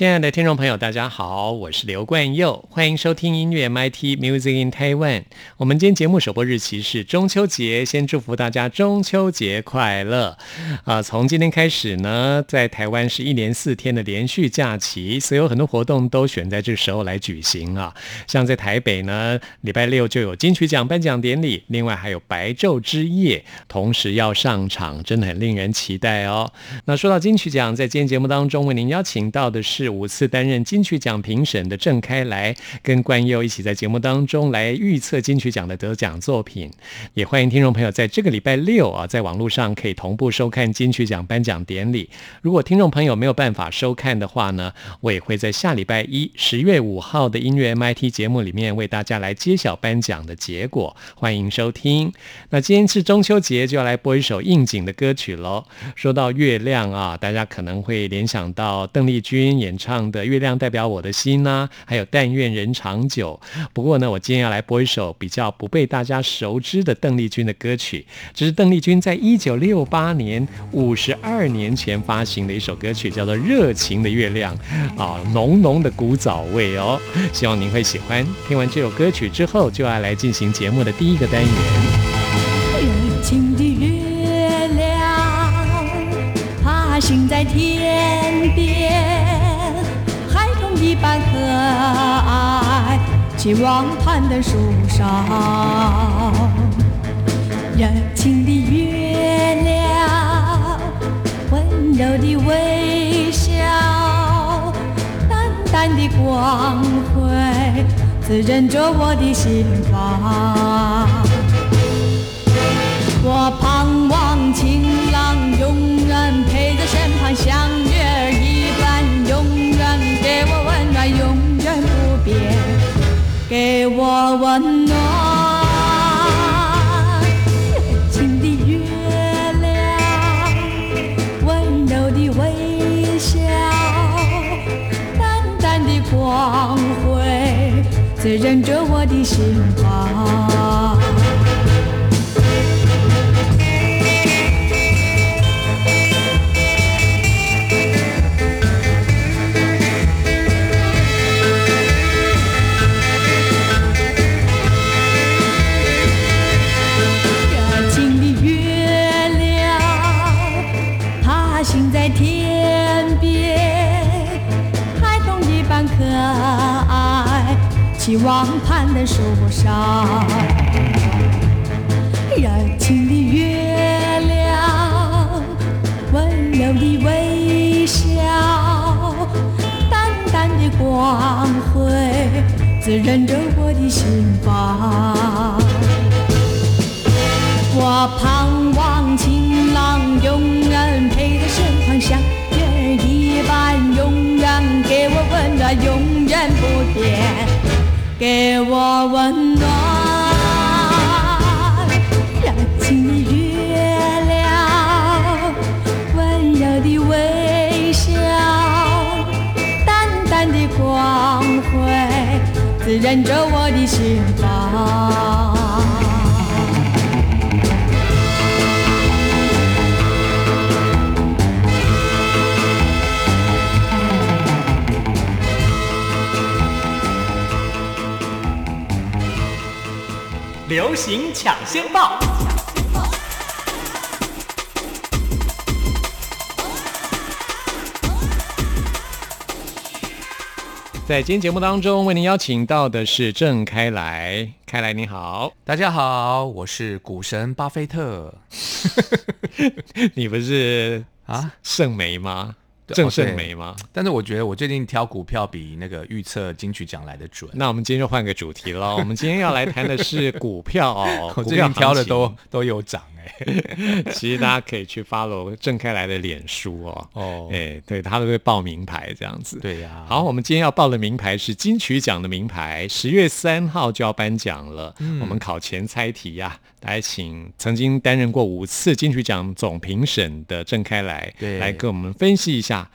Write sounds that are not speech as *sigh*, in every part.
亲爱的听众朋友，大家好，我是刘冠佑，欢迎收听音乐 MIT Music in Taiwan。我们今天节目首播日期是中秋节，先祝福大家中秋节快乐啊！从今天开始呢，在台湾是一连四天的连续假期，所以有很多活动都选在这时候来举行啊。像在台北呢，礼拜六就有金曲奖颁奖典礼，另外还有白昼之夜，同时要上场，真的很令人期待哦。那说到金曲奖，在今天节目当中为您邀请到的是。五次担任金曲奖评审的郑开来，跟关佑一起在节目当中来预测金曲奖的得奖作品。也欢迎听众朋友在这个礼拜六啊，在网络上可以同步收看金曲奖颁奖典礼。如果听众朋友没有办法收看的话呢，我也会在下礼拜一十月五号的音乐 MIT 节目里面为大家来揭晓颁奖的结果。欢迎收听。那今天是中秋节，就要来播一首应景的歌曲喽。说到月亮啊，大家可能会联想到邓丽君演。唱的《月亮代表我的心》呐，还有《但愿人长久》。不过呢，我今天要来播一首比较不被大家熟知的邓丽君的歌曲。这是邓丽君在一九六八年五十二年前发行的一首歌曲，叫做《热情的月亮》啊，浓浓的古早味哦。希望您会喜欢。听完这首歌曲之后，就要来进行节目的第一个单元。热情的月亮，爬行在天爱，期望攀登树上。热情的月亮，温柔的微笑，淡淡的光辉，滋润着我的心房。我盼望情郎永远陪在身旁，像月儿一般，永远给我。永远不变，给我温暖。热情的月亮，温柔的微笑，淡淡的光辉，滋润着我的心房。攀登树上，热情的月亮，温柔的微笑，淡淡的光辉，滋润着我的心房。我盼望情郎永远陪在身旁，像月儿一般，永远给我温暖，永远不变。给我温暖，热情的月亮，温柔的微笑，淡淡的光辉，滋润着我的心房。流行抢先报，在今天节目当中，为您邀请到的是郑开来。开来，你好，*laughs* 大家好，我是股神巴菲特。*laughs* 你不是啊，圣梅吗？郑胜梅吗？但是我觉得我最近挑股票比那个预测金曲奖来的准。那我们今天就换个主题了，我们今天要来谈的是股票哦，*laughs* 我股票最近挑的都都有涨哎、*laughs* 其实大家可以去 follow 郑开来的脸书哦。哦哎，对他都会报名牌这样子。对呀、好，我们今天要报的名牌是金曲奖的名牌，十月三号就要颁奖了。我们考前猜题呀、来请曾经担任过五次金曲奖总评审的郑开来，对来跟我们分析一下。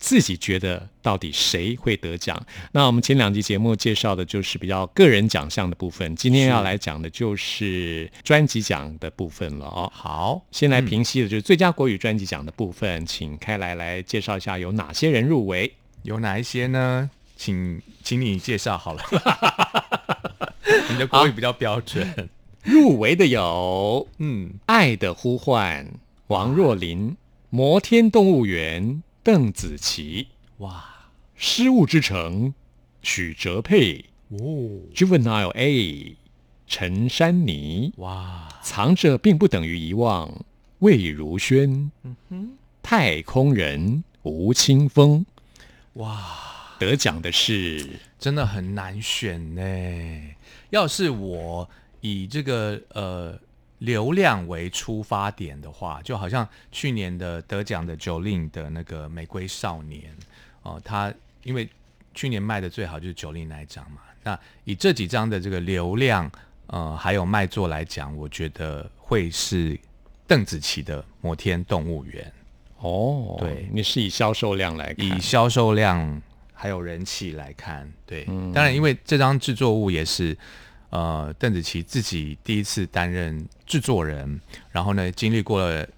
自己觉得到底谁会得奖？那我们前两集节目介绍的就是比较个人奖项的部分，今天要来讲的就是专辑奖的部分了哦。好，先来平息的就是最佳国语专辑奖的部分，请开来来介绍一下有哪些人入围。有哪一些呢？请请你介绍好了。*laughs* 你的国语比较标准。入围的有嗯，《爱的呼唤》王若琳，《摩天动物园》邓紫棋，《哇失物之城》许哲佩，哦《Juvenile A》陈珊妮，哇。藏着并不等于遗忘魏如萱，嗯太空人吴青峰。哇，得奖的是真的很难选呢。要是我以这个呃流量为出发点的话，就好像去年的得奖的 Jolin 的那个《玫瑰少年》哦、他因为去年卖的最好就是 Jolin 那一张嘛。那以这几张的这个流量呃还有卖座来讲，我觉得会是邓紫棋的《摩天动物园》。哦，对你是以销售量来看，以销售量还有人气来看，对，当然因为这张制作物也是呃邓紫棋自己第一次担任制作人，然后呢经历过了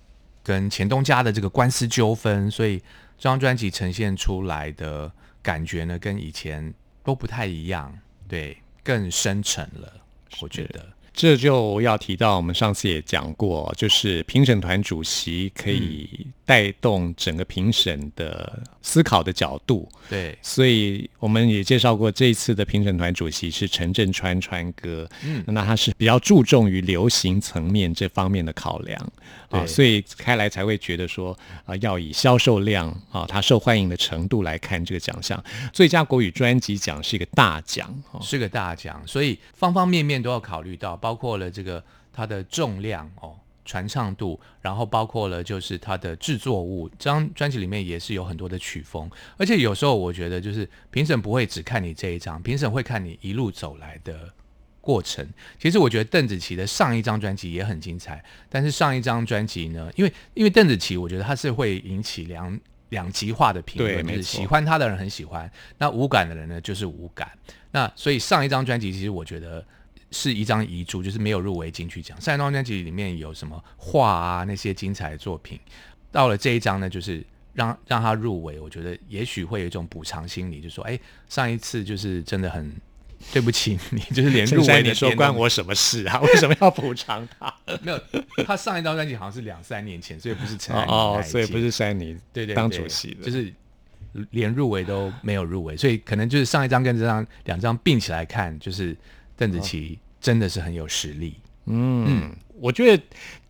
跟钱东家的这个官司纠纷，所以这张专辑呈现出来的感觉呢跟以前都不太一样，对，更深沉了，我觉得。这就要提到，我们上次也讲过，就是评审团主席可以带动整个评审的思考的角度。对，所以我们也介绍过，这一次的评审团主席是陈振川川哥，嗯，那他是比较注重于流行层面这方面的考量啊，所以开来才会觉得说啊，要以销售量啊，它受欢迎的程度来看这个奖项。最佳国语专辑奖是一个大奖啊，是个大奖，所以方方面面都要考虑到，包括了这个它的重量哦、传唱度，然后包括了就是它的制作物。这张专辑里面也是有很多的曲风，而且有时候我觉得就是评审不会只看你这一张，评审会看你一路走来的过程。其实我觉得邓紫棋的上一张专辑也很精彩，但是上一张专辑呢，因为因为邓紫棋，我觉得她是会引起两两极化的评论，就是喜欢她的人很喜欢，那无感的人呢就是无感。那所以上一张专辑其实我觉得是一张遗珠，就是没有入围金曲奖。上一张专辑里面有什么画啊那些精彩的作品，到了这一张呢，就是让让他入围，我觉得也许会有一种补偿心理，就说哎，上一次就是真的很对不起 *laughs* 你，就是连入围你说关我什么事啊？*laughs* 为什么要补偿他？*laughs* 没有，他上一张专辑好像是两三年前，所以不是陈安妮哦所以不是珊妮对对当对主席的，就是连入围都没有入围，所以可能就是上一张跟这张两张并起来看，就是邓紫棋真的是很有实力。嗯，我觉得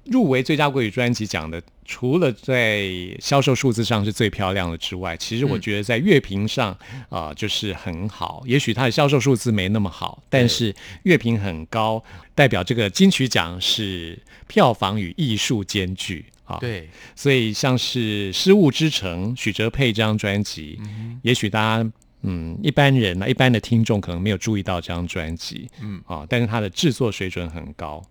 入围最佳国语专辑奖的，除了在销售数字上是最漂亮的之外，其实我觉得在乐评上啊、就是很好。也许它的销售数字没那么好，但是乐评很高，代表这个金曲奖是票房与艺术兼具啊。对，所以像是《失物之城》许哲佩这张专辑，嗯也许大家嗯一般人呢，一般的听众可能没有注意到这张专辑，嗯。啊，但是它的制作水准很高，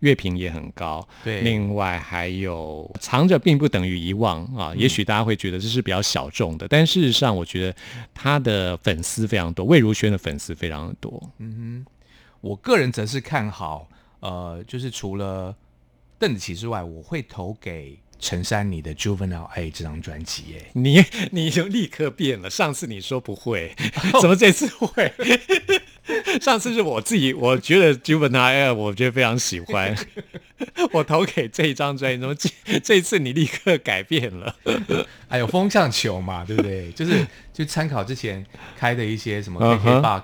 乐评也很高，对。另外还有藏着并不等于遗忘啊，也许大家会觉得这是比较小众的，但事实上我觉得他的粉丝非常多，魏如萱的粉丝非常的多，我个人则是看好，呃，就是除了邓紫棋之外，我会投给陈珊妮的《Juvenile A》这张专辑。耶，你 *laughs* 你就立刻变了。上次你说不会，*laughs* 怎么这次会？*laughs* 上次是我自己，我觉得 Juvenile，我觉得非常喜欢，我投给这一张专辑。怎么这这次你立刻改变了？还有风向球嘛，对不对？就是就参考之前开的一些什么嗯哼 KKBox、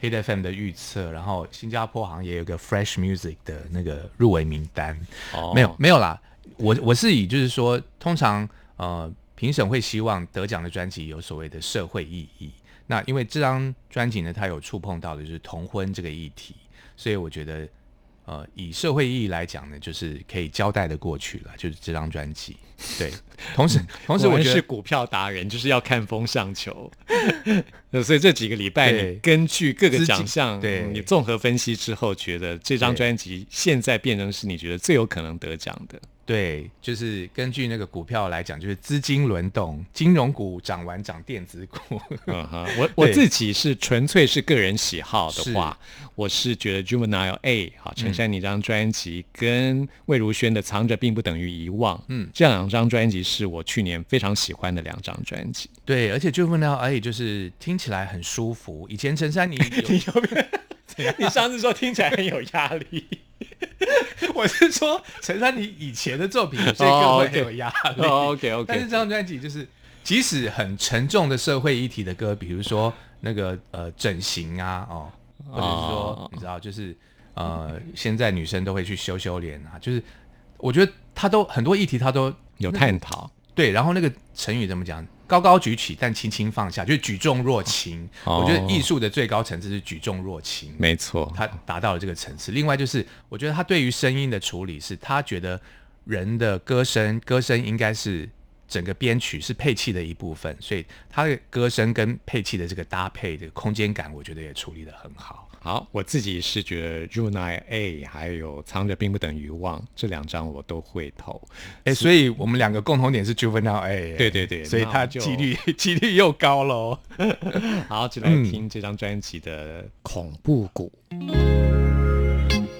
Hit FM 的预测，然后新加坡好像也有个 Fresh Music 的那个入围名单。哦没有没有啦，我我是以就是说，通常呃评审会希望得奖的专辑有所谓的社会意义。那因为这张专辑呢，它有触碰到的就是同婚这个议题，所以我觉得，呃，以社会意义来讲呢，就是可以交代的过去了，就是这张专辑。对，同时同时我觉得是股票达人，就是要看风向球。呃 *laughs* 所以这几个礼拜，你根据各个奖项，对嗯你综合分析之后，觉得这张专辑现在变成是你觉得最有可能得奖的。对，就是根据那个股票来讲，就是资金轮动，金融股涨完涨电子股。嗯哼，我我自己是纯粹是个人喜好的是话，我是觉得 Juvenile A 好陈珊妮这张专辑跟魏如萱的《藏着并不等于遗忘》，嗯这两张专辑是我去年非常喜欢的两张专辑。对，而且 Juvenile，A，就是听起来很舒服。以前陈珊妮有 *laughs* *laughs* 你上次说听起来很有压力，*laughs* 我是说陈珊妮以前的作品有些哦歌会很有压力。哦，OK 但是 OK，这张专辑就是，即使很沉重的社会议题的歌，比如说那个呃整形啊，哦，或者是说、哦你知道，就是呃现在女生都会去修修脸啊，就是我觉得他都很多议题他都有探讨。对，然后那个成语怎么讲？高高举起，但轻轻放下，就是举重若轻。哦我觉得艺术的最高层次是举重若轻。没错，他达到了这个层次。另外就是，我觉得他对于声音的处理是，他觉得人的歌声，歌声应该是整个编曲是配器的一部分，所以他的歌声跟配器的这个搭配的空间感，我觉得也处理的很好。好，我自己是觉得 Juvenile A 还有藏着并不等于忘这两张我都会投。哎，所以我们两个共同点是 Juvenile A，*laughs* 对对对所以他就几率 *laughs* 几率又高喽。*laughs* 好，就来听这张专辑的恐怖谷。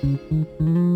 什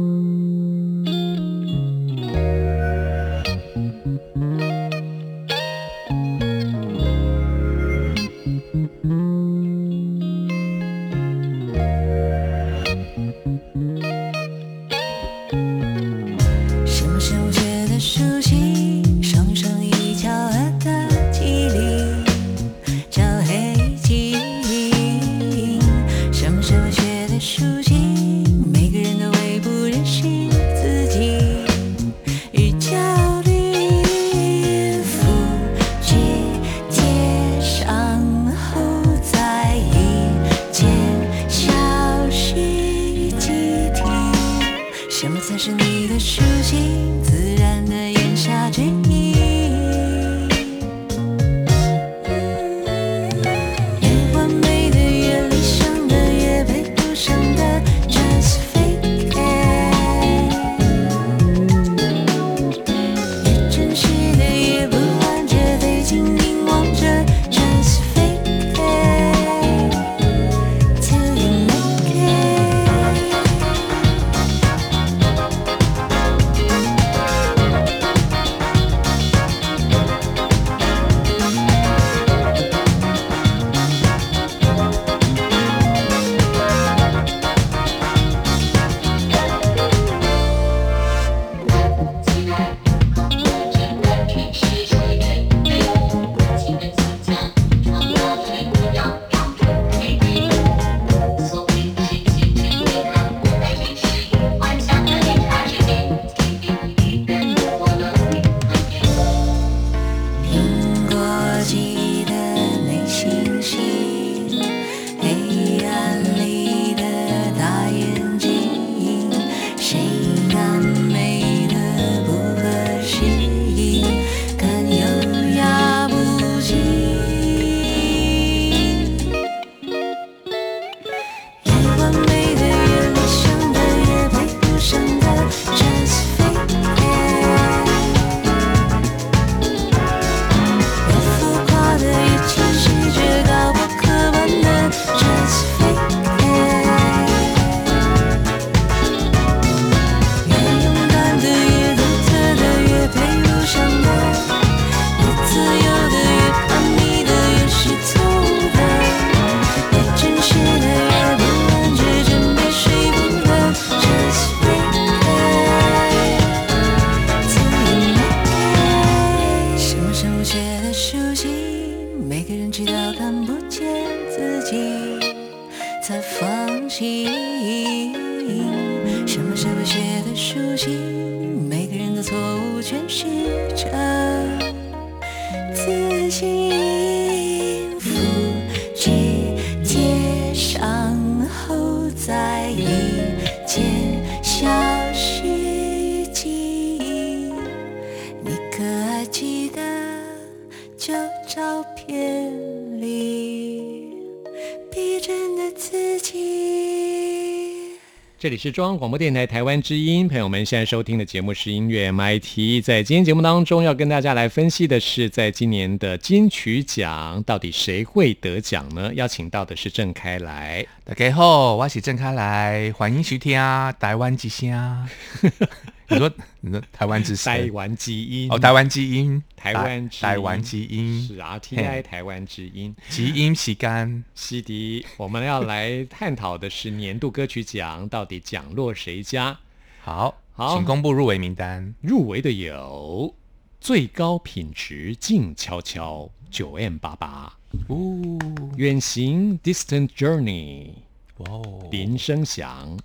这里是中央广播电台台湾之音，朋友们现在收听的节目是音乐 MIT。在今天节目当中，要跟大家来分析的是，在今年的金曲奖，到底谁会得奖呢？邀请到的是郑开来。大家好，我是郑开来，欢迎收听台湾之声。*laughs* 你说，你说台湾之声，台湾基因哦，台湾基因，台湾台湾基因是 RTI 台湾之音。基因时间。西迪，我们要来探讨的是年度歌曲奖到底奖落谁家？好，好。请公布入围名单。入围的有最高品质静悄悄九 M 八八，哦，远行 Distant Journey 哇哦，林声祥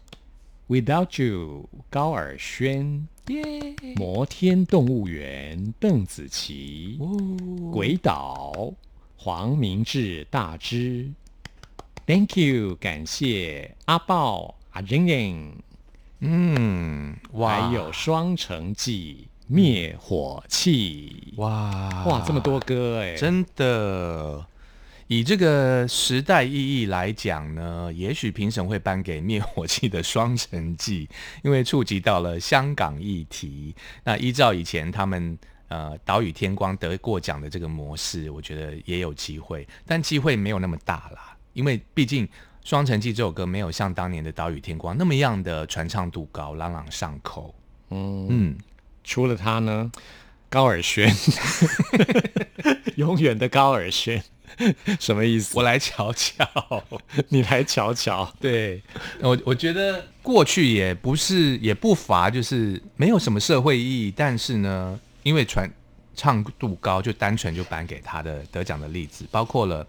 ，Without You 高尔宣，耶，摩天动物园邓紫棋，哦，鬼岛黄明志大之，Thank you 感谢阿豹阿仁仁。嗯，哇，还有《双城记》《灭火器》哇。哇，这么多歌哎，真的。以这个时代意义来讲呢，也许评审会颁给灭火器的《双城记》，因为触及到了香港议题。那依照以前他们呃岛屿天光得过奖的这个模式，我觉得也有机会，但机会没有那么大啦，因为毕竟《双城记》这首歌没有像当年的岛屿天光那么样的传唱度高、朗朗上口。嗯，嗯，除了他呢，高尔宣，*laughs* 永远的高尔宣，*laughs* 什么意思？我来瞧瞧。你来瞧瞧。*laughs* 对，我我觉得过去也不是也不乏就是没有什么社会意义，但是呢，因为传唱度高，就单纯就颁给他的得奖的例子，包括了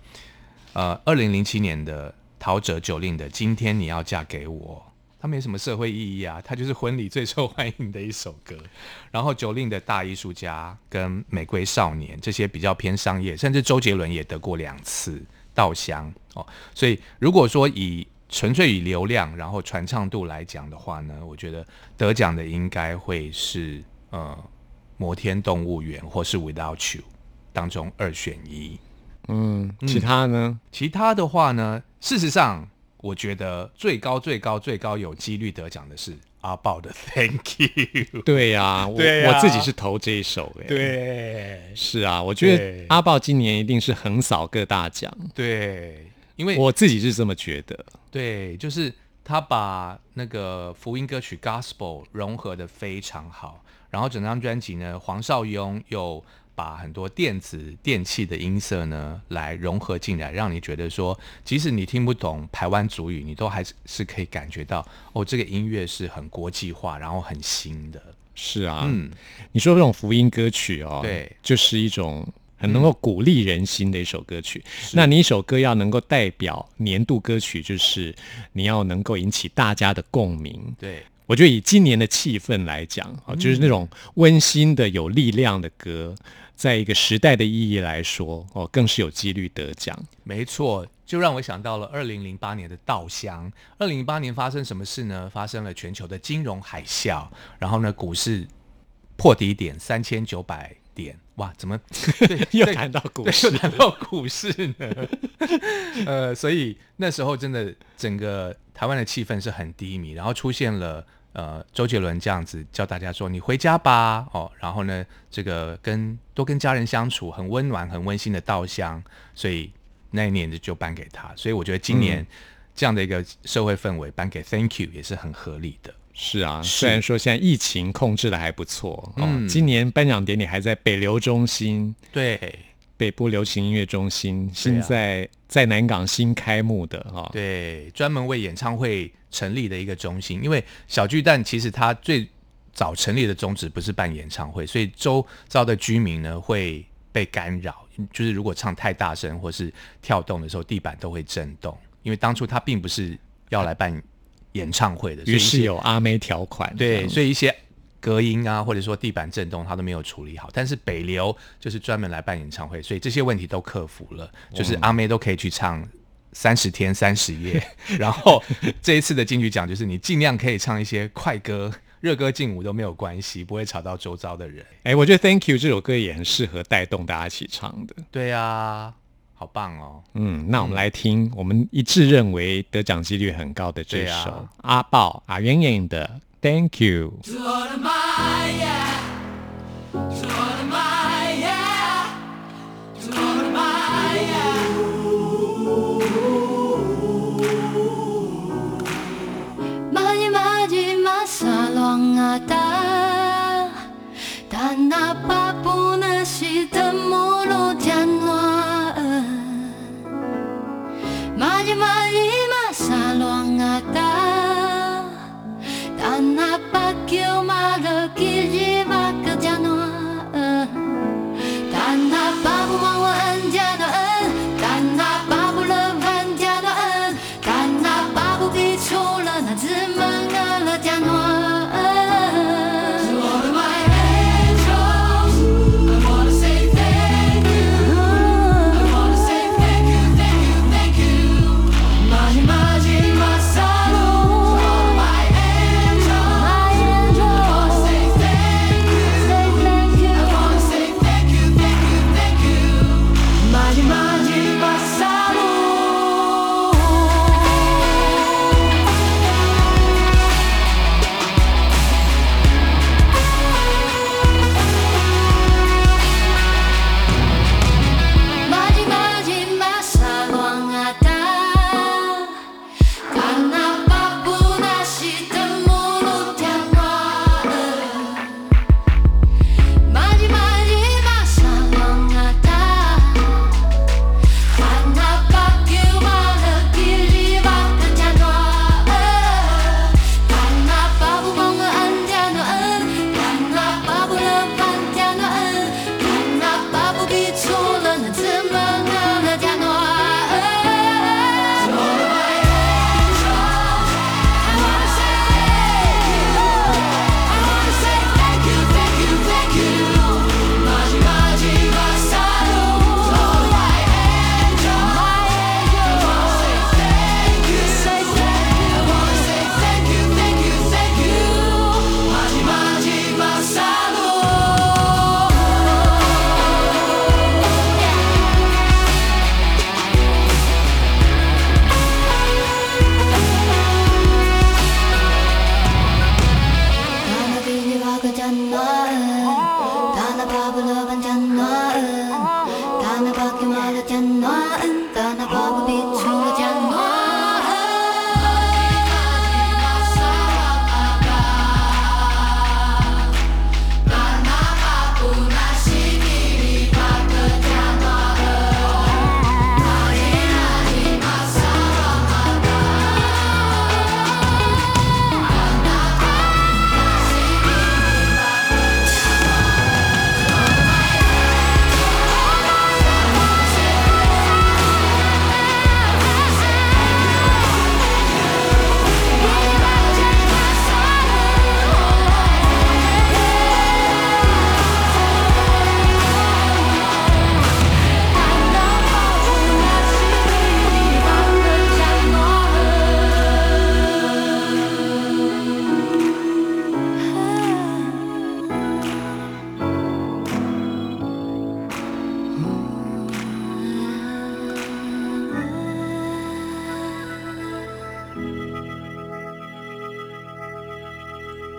呃二零零七年的陶喆九令的《今天你要嫁给我》，它没什么社会意义啊，它就是婚礼最受欢迎的一首歌。*laughs* 然后九令的大艺术家跟玫瑰少年这些比较偏商业，甚至周杰伦也得过两次稻香哦。所以如果说以纯粹以流量然后传唱度来讲的话呢，我觉得得奖的应该会是呃摩天动物园或是 Without You 当中二选一。嗯，其他呢？其他的话呢，事实上，我觉得最高、最高、最高有几率得奖的是阿豹的 Thank You。对呀、我自己是投这一首哎。，对 *laughs* 是啊，我觉得阿豹今年一定是横扫各大奖，对，因为我自己是这么觉得。对，就是他把那个福音歌曲 Gospel 融合的非常好，然后整张专辑呢，黄少雍又把很多电子电器的音色呢来融合进来，让你觉得说，即使你听不懂台湾族语，你都还是是可以感觉到哦，这个音乐是很国际化，然后很新的。是啊，嗯，你说这种福音歌曲哦，对就是一种很能够鼓励人心的一首歌曲。那你一首歌要能够代表年度歌曲，就是你要能够引起大家的共鸣。对，我觉得以今年的气氛来讲，啊，就是那种温馨的、有力量的歌，在一个时代的意义来说，哦，更是有几率得奖。没错，就让我想到了二零零八年的稻香。二零零八年发生什么事呢？发生了全球的金融海啸，然后呢，股市破底点三千九百点，哇，怎么 *laughs* 又对谈到股，市又谈到股市呢？*laughs* 呃，所以那时候真的整个台湾的气氛是很低迷，然后出现了呃周杰伦这样子叫大家说你回家吧。哦，然后呢这个跟多跟家人相处很温暖很温馨的稻香，所以那一年就颁给他，所以我觉得今年这样的一个社会氛围颁给 Thank You 也是很合理的。是啊，虽然说现在疫情控制的还不错，哦，嗯。今年颁奖典礼还在北流中心、对北部流行音乐中心，现在在南港新开幕的哈、哦，对，专门为演唱会成立的一个中心。因为小巨蛋其实它最早成立的宗旨不是办演唱会，所以周遭的居民呢会被干扰，就是如果唱太大声或是跳动的时候，地板都会震动。因为当初它并不是要来办演唱会的，于是有阿妹条款，这对，所以一些隔音啊，或者说地板震动，它都没有处理好。但是北流就是专门来办演唱会，所以这些问题都克服了，就是阿妹都可以去唱三十天三十夜。*laughs* 然后这一次的金曲奖就是你尽量可以唱一些快歌、热歌劲舞都没有关系，不会吵到周遭的人。哎，我觉得《Thank You》这首歌也很适合带动大家一起唱的。对啊，好棒哦！嗯，那我们来听我们一致认为得奖几率很高的这首阿豹阿圆圆的《Thank You》。那巴丘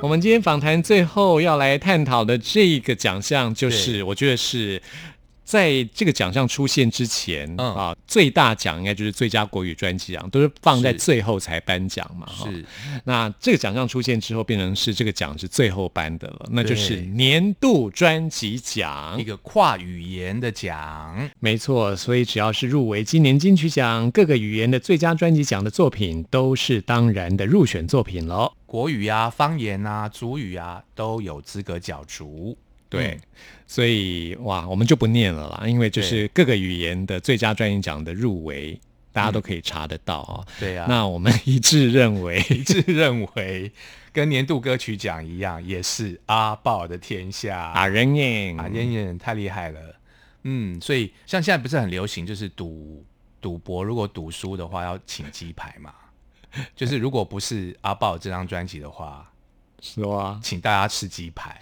们今天访谈最后要来探讨的这个奖项，就是我觉得是在这个奖项出现之前、嗯啊，最大奖应该就是最佳国语专辑奖，都是放在最后才颁奖嘛。哈是那这个奖项出现之后，变成是这个奖是最后颁的了，那就是年度专辑奖一。个跨语言的奖，没错，所以只要是入围今年金曲奖各个语言的最佳专辑奖的作品，都是当然的入选作品喽。国语啊、方言啊、族语啊都有资格角逐。对，嗯所以哇，我们就不念了啦，因为就是各个语言的最佳专辑奖的入围，大家都可以查得到哦。对啊，那我们 *laughs* 一致认为，一致认为跟年度歌曲奖一样，也是阿豹的天下。啊人耶，啊，燕燕太厉害了，嗯，所以像现在不是很流行，就是赌赌博，如果赌输的话要请鸡排嘛，就是如果不是阿豹这张专辑的话，说啊，请大家吃鸡排，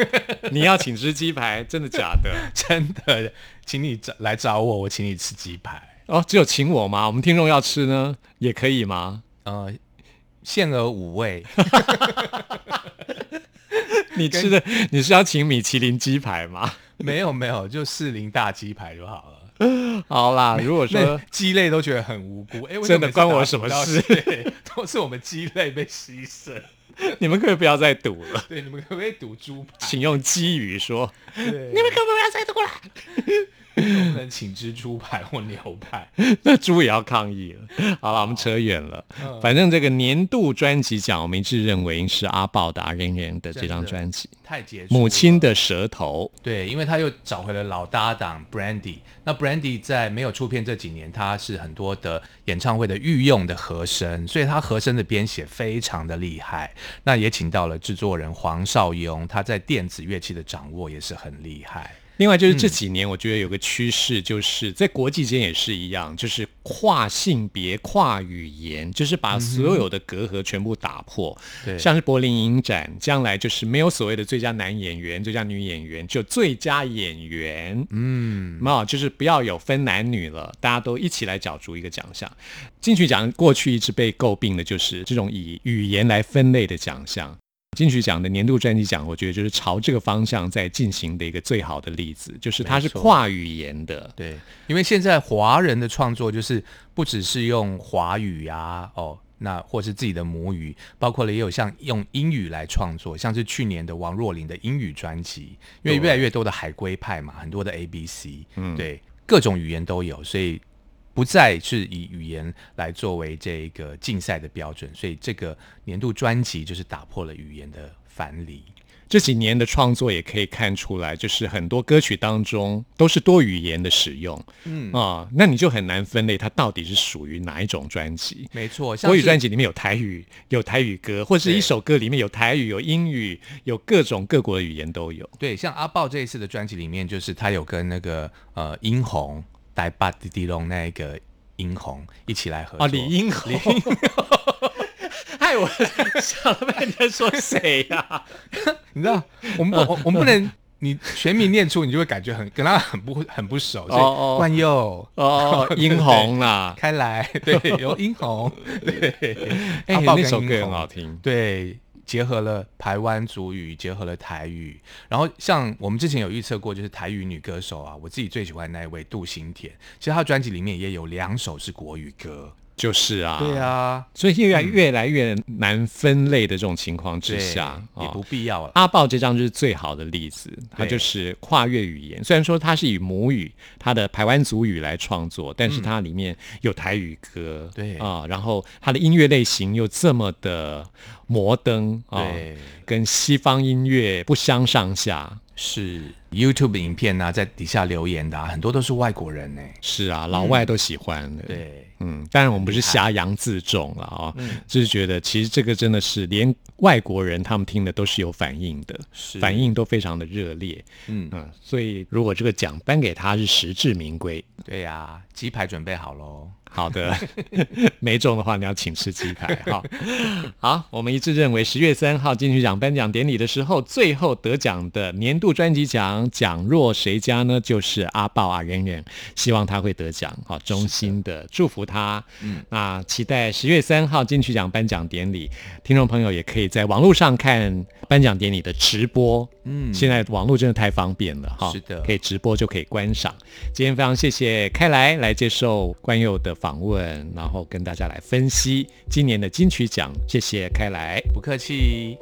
*laughs* 你要请吃鸡排，真的假的？*laughs* 真的，请你找来找我，我请你吃鸡排。哦，只有请我吗？我们听众要吃呢，也可以吗？呃，限额五位，*laughs* 你吃的你是要请米其林鸡排吗？没有没有，就士林大鸡排就好了。好啦，如果说那鸡类都觉得很无辜，哎、真的关我什么事都是我们鸡类被牺牲。*laughs* 你们可以不要再赌了，*laughs* 对，你们可不可以赌猪排？请用鸡语说，对，你们可不可以不要再赌了？能不能请只猪排或牛排？那猪也要抗议了。好了，我们扯远了。反正这个年度专辑奖，我们一致认为是阿豹的阿人人的这张专辑太杰出《母亲的舌头》。对，因为他又找回了老搭档 Brandy。那 Brandy 在没有出片这几年，他是很多的演唱会的御用的和声，所以他和声的编写非常的厉害。那也请到了制作人黄少雍，他在电子乐器的掌握也是很厉害。另外就是这几年，我觉得有个趋势，就是在国际间也是一样，就是跨性别、跨语言，就是把所有的隔阂全部打破。对像是柏林影展，将来就是没有所谓的最佳男演员、最佳女演员，就最佳演员。嗯，那，就是不要有分男女了，大家都一起来角逐一个奖项。金曲奖过去一直被诟病的就是这种以语言来分类的奖项。金曲奖的年度专辑奖，我觉得就是朝这个方向在进行的一个最好的例子，就是它是跨语言的。对，因为现在华人的创作就是不只是用华语呀、哦，那或是自己的母语，包括了也有像用英语来创作，像是去年的王若琳的英语专辑，因为越来越多的海归派嘛，很多的 A B C，嗯，对，各种语言都有，所以不再是以语言来作为这个竞赛的标准，所以这个年度专辑就是打破了语言的藩篱。这几年的创作也可以看出来，就是很多歌曲当中都是多语言的使用，嗯啊，那你就很难分类它到底是属于哪一种专辑。没错，像国语专辑里面有台语，有台语歌，或者是一首歌里面有台语、有英语、有各种各国的语言都有。对，像阿豹这一次的专辑里面，就是他有跟那个呃殷红、呆巴迪迪龙那个殷红一起来合作。哦，李英宏，*laughs* 害我想了半天说谁呀、*laughs* 你知道，我们不我我们不能你全名念出，你就会感觉很跟他很不很不熟。所哦哦。以冠佑。哦，*laughs* 殷红啦，开来，对，有殷红，对，哎、那首歌很好听。对，结合了台湾族语，结合了台语，然后像我们之前有预测过，就是台语女歌手啊，我自己最喜欢那一位杜新田，其实她专辑里面也有两首是国语歌。就是啊，对，啊，所以越来越来越难分类的这种情况之对下，也哦不必要了。阿豹这张就是最好的例子，它就是跨越语言。虽然说它是以母语，它的台湾族语来创作，但是它里面有台语歌，对啊，然后它的音乐类型又这么的摩登啊，对，跟西方音乐不相上下。是 YouTube 影片啊，在底下留言的、啊、很多都是外国人呢、是啊，老外都喜欢的。。对，嗯，当然我们不是挟洋自重了啊、就是觉得其实这个真的是连外国人他们听的都是有反应的，是反应都非常的热烈。嗯，嗯，所以如果这个奖颁给他是实至名归。对呀、鸡排准备好喽。好的，*laughs* 没中的话你要请吃鸡排哈。好，我们一致认为十月三号金曲奖颁奖典礼的时候，最后得奖的年度专辑奖奖若谁家呢？就是阿豹阿圆圆，希望他会得奖，好，衷心的祝福他。嗯，那期待十月三号金曲奖颁奖典礼，听众朋友也可以在网络上看颁奖典礼的直播。嗯，现在网络真的太方便了哈，是的可以直播就可以观赏。今天非常谢谢开来来接受关佑的访问，然后跟大家来分析今年的金曲奖，谢谢开来。不客气。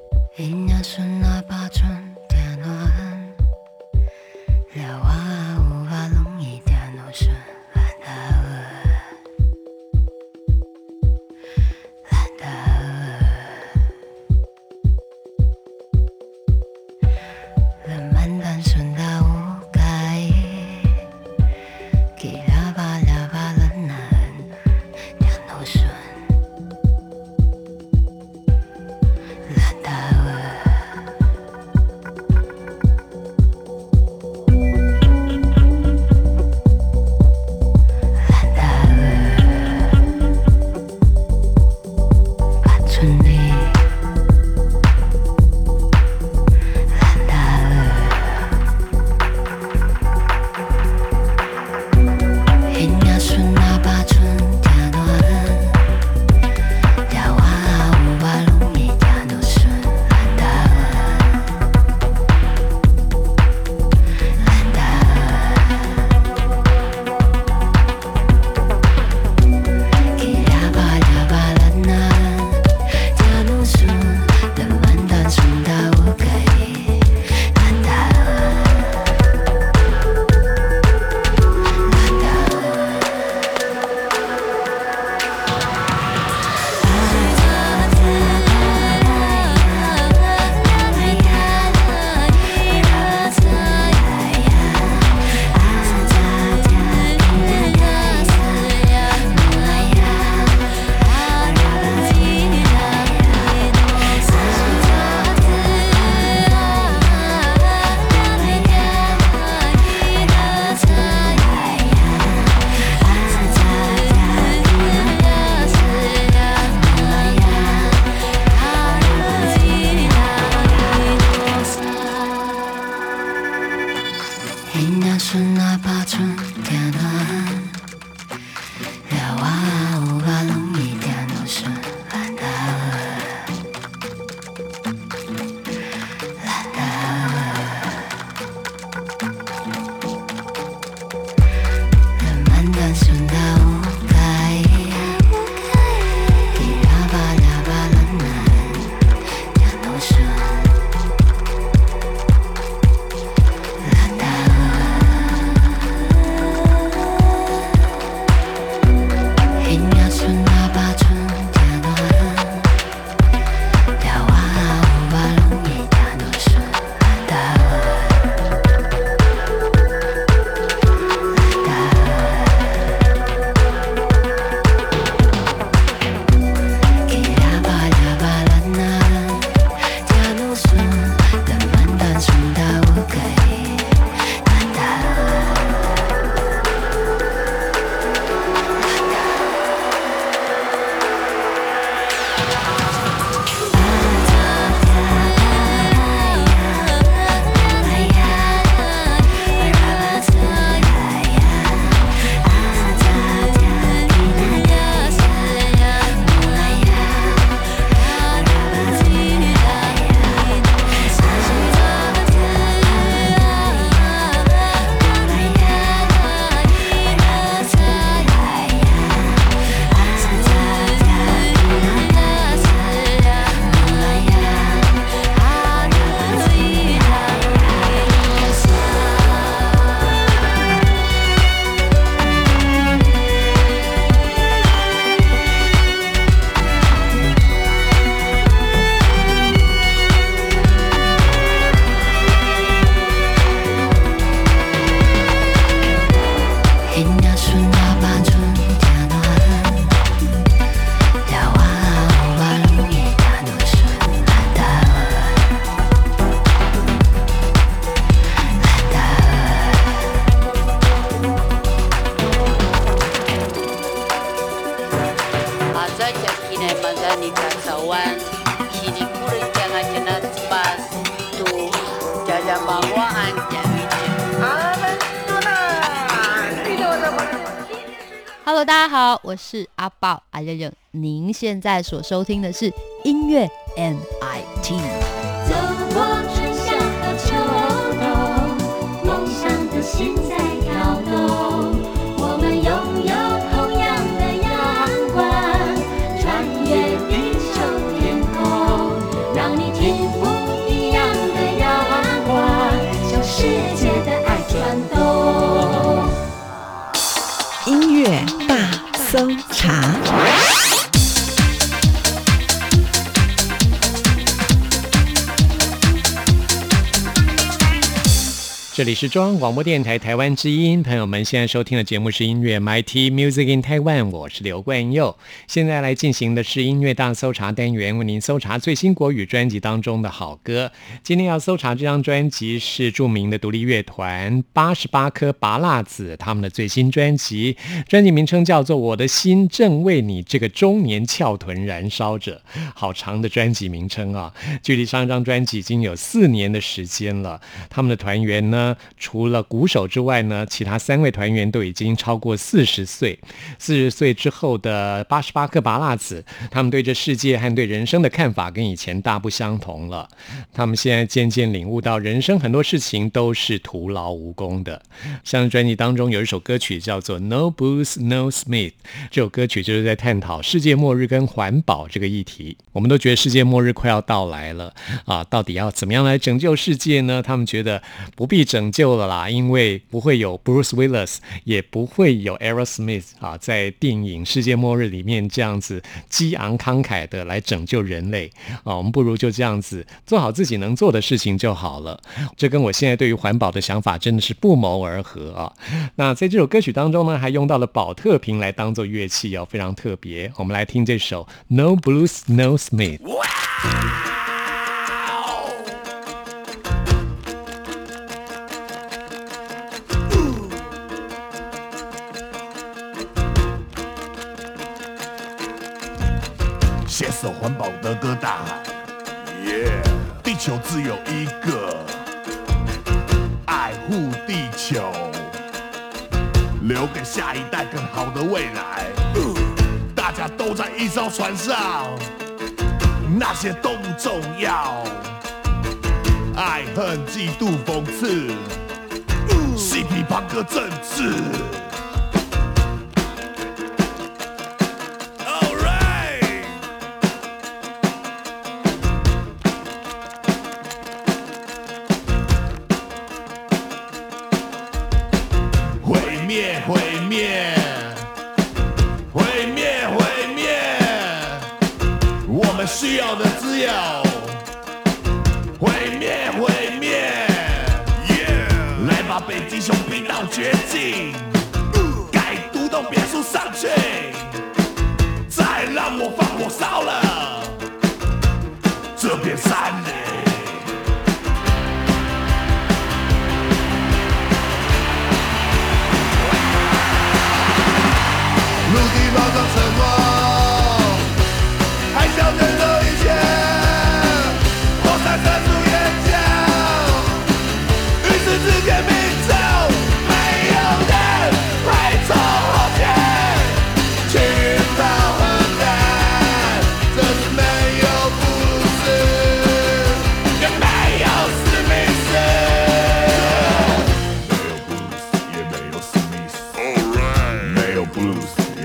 Kawan Kini kure jangan jenak cepat Tu Jaja mawa anja Hello，大家好，我是阿宝阿六六。您现在所收听的是音乐 MIT。搜这里是中央广播电台台湾之音，朋友们现在收听的节目是音乐 MIT Music in Taiwan，我是刘冠佑。现在来进行的是音乐大搜查单元，为您搜查最新国语专辑当中的好歌。今天要搜查这张专辑是著名的独立乐团八十八颗拔蜡子他们的最新专辑，专辑名称叫做《我的心正为你这个中年翘臀燃烧着》，好长的专辑名称啊！距离上一张专辑已经有四年的时间了。他们的团员呢？除了鼓手之外呢，其他三位团员都已经超过四十岁。四十岁之后的八十八颗拔蜡子，他们对这世界和对人生的看法跟以前大不相同了。他们现在渐渐领悟到，人生很多事情都是徒劳无功的。像专辑当中有一首歌曲叫做《No Booth No Smith》，这首歌曲就是在探讨世界末日跟环保这个议题。我们都觉得世界末日快要到来了啊，到底要怎么样来拯救世界呢？他们觉得不必拯拯救了啦，因为不会有 Bruce Willis，也不会有 Aerosmith 啊，在电影《世界末日》里面这样子激昂慷慨的来拯救人类啊，我们不如就这样子做好自己能做的事情就好了。这跟我现在对于环保的想法真的是不谋而合啊。那在这首歌曲当中呢，还用到了保特瓶来当做乐器哦，非常特别。我们来听这首 No Blues No Smith。环保的歌大喊，Yeah，地球只有一个，爱护地球，留给下一代更好的未来。大家都在一艘船上，那些都不重要，爱恨嫉妒讽刺，嬉皮朋克政治。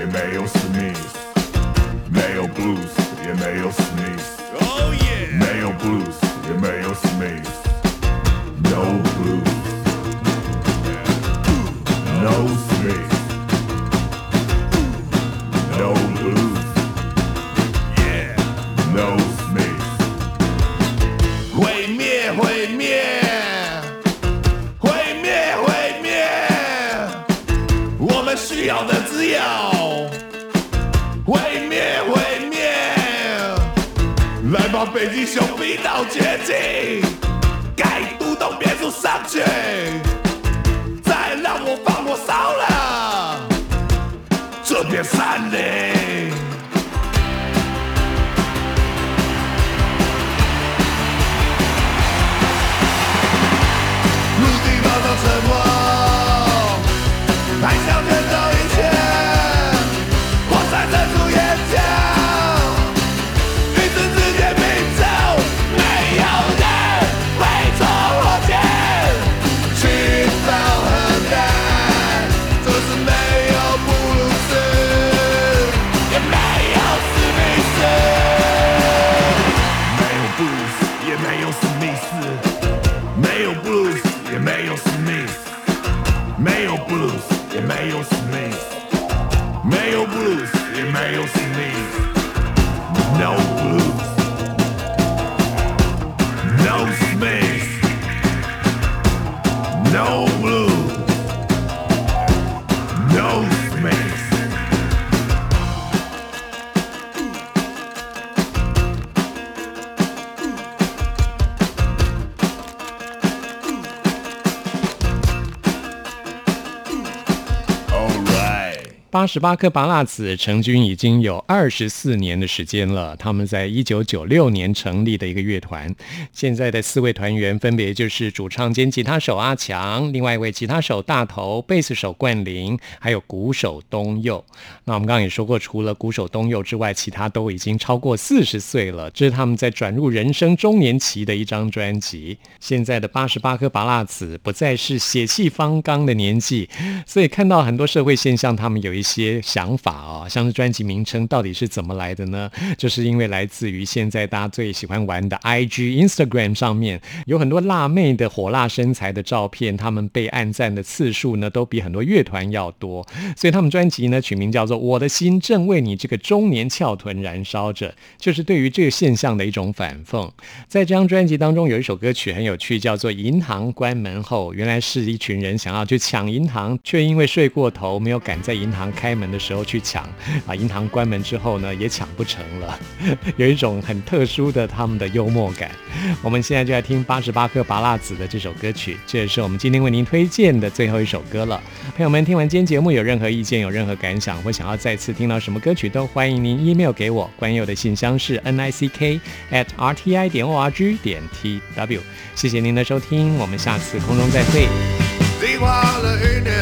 blues，也没有史密斯，没有 blues，也没有史密斯。Oh yeah，没有 blues，E meio Smith, mail blues, e meio Smith, mail blues, e meio Smith, no blues. 八十八颗拔蜡子成军已经有二十四年的时间了。他们在一九九六年成立的一个乐团，现在的四位团员分别就是主唱兼吉他手阿强，另外一位吉他手大头，贝斯手冠霖，还有鼓手东佑。那我们刚刚也说过，除了鼓手东佑之外，其他都已经超过四十岁了。这是他们在转入人生中年期的一张专辑。现在的八十八颗拔蜡子不再是血气方刚的年纪，所以看到很多社会现象，他们有一些些想法哦，像是专辑名称到底是怎么来的呢？就是因为来自于现在大家最喜欢玩的 IG、Instagram 上面有很多辣妹的火辣身材的照片，他们被按赞的次数呢，都比很多乐团要多，所以他们专辑呢取名叫做《我的心正为你这个中年翘臀燃烧着》，就是对于这个现象的一种反讽。在这张专辑当中，有一首歌曲很有趣，叫做《银行关门后》，原来是一群人想要去抢银行，却因为睡过头，没有赶在银行开门的时候去抢，*laughs* 啊，银行关门之后呢，也抢不成了，*laughs* 有一种很特殊的他们的幽默感。我们现在就来听八十八颗拔蜡子的这首歌曲，这也是我们今天为您推荐的最后一首歌了。朋友们，听完今天节目有任何意见、有任何感想，或想要再次听到什么歌曲，都欢迎您 email 给我。关佑的信箱是 n i c k at r t i 点 o r g 点 t w。谢谢您的收听，我们下次空中再会。计划了一年。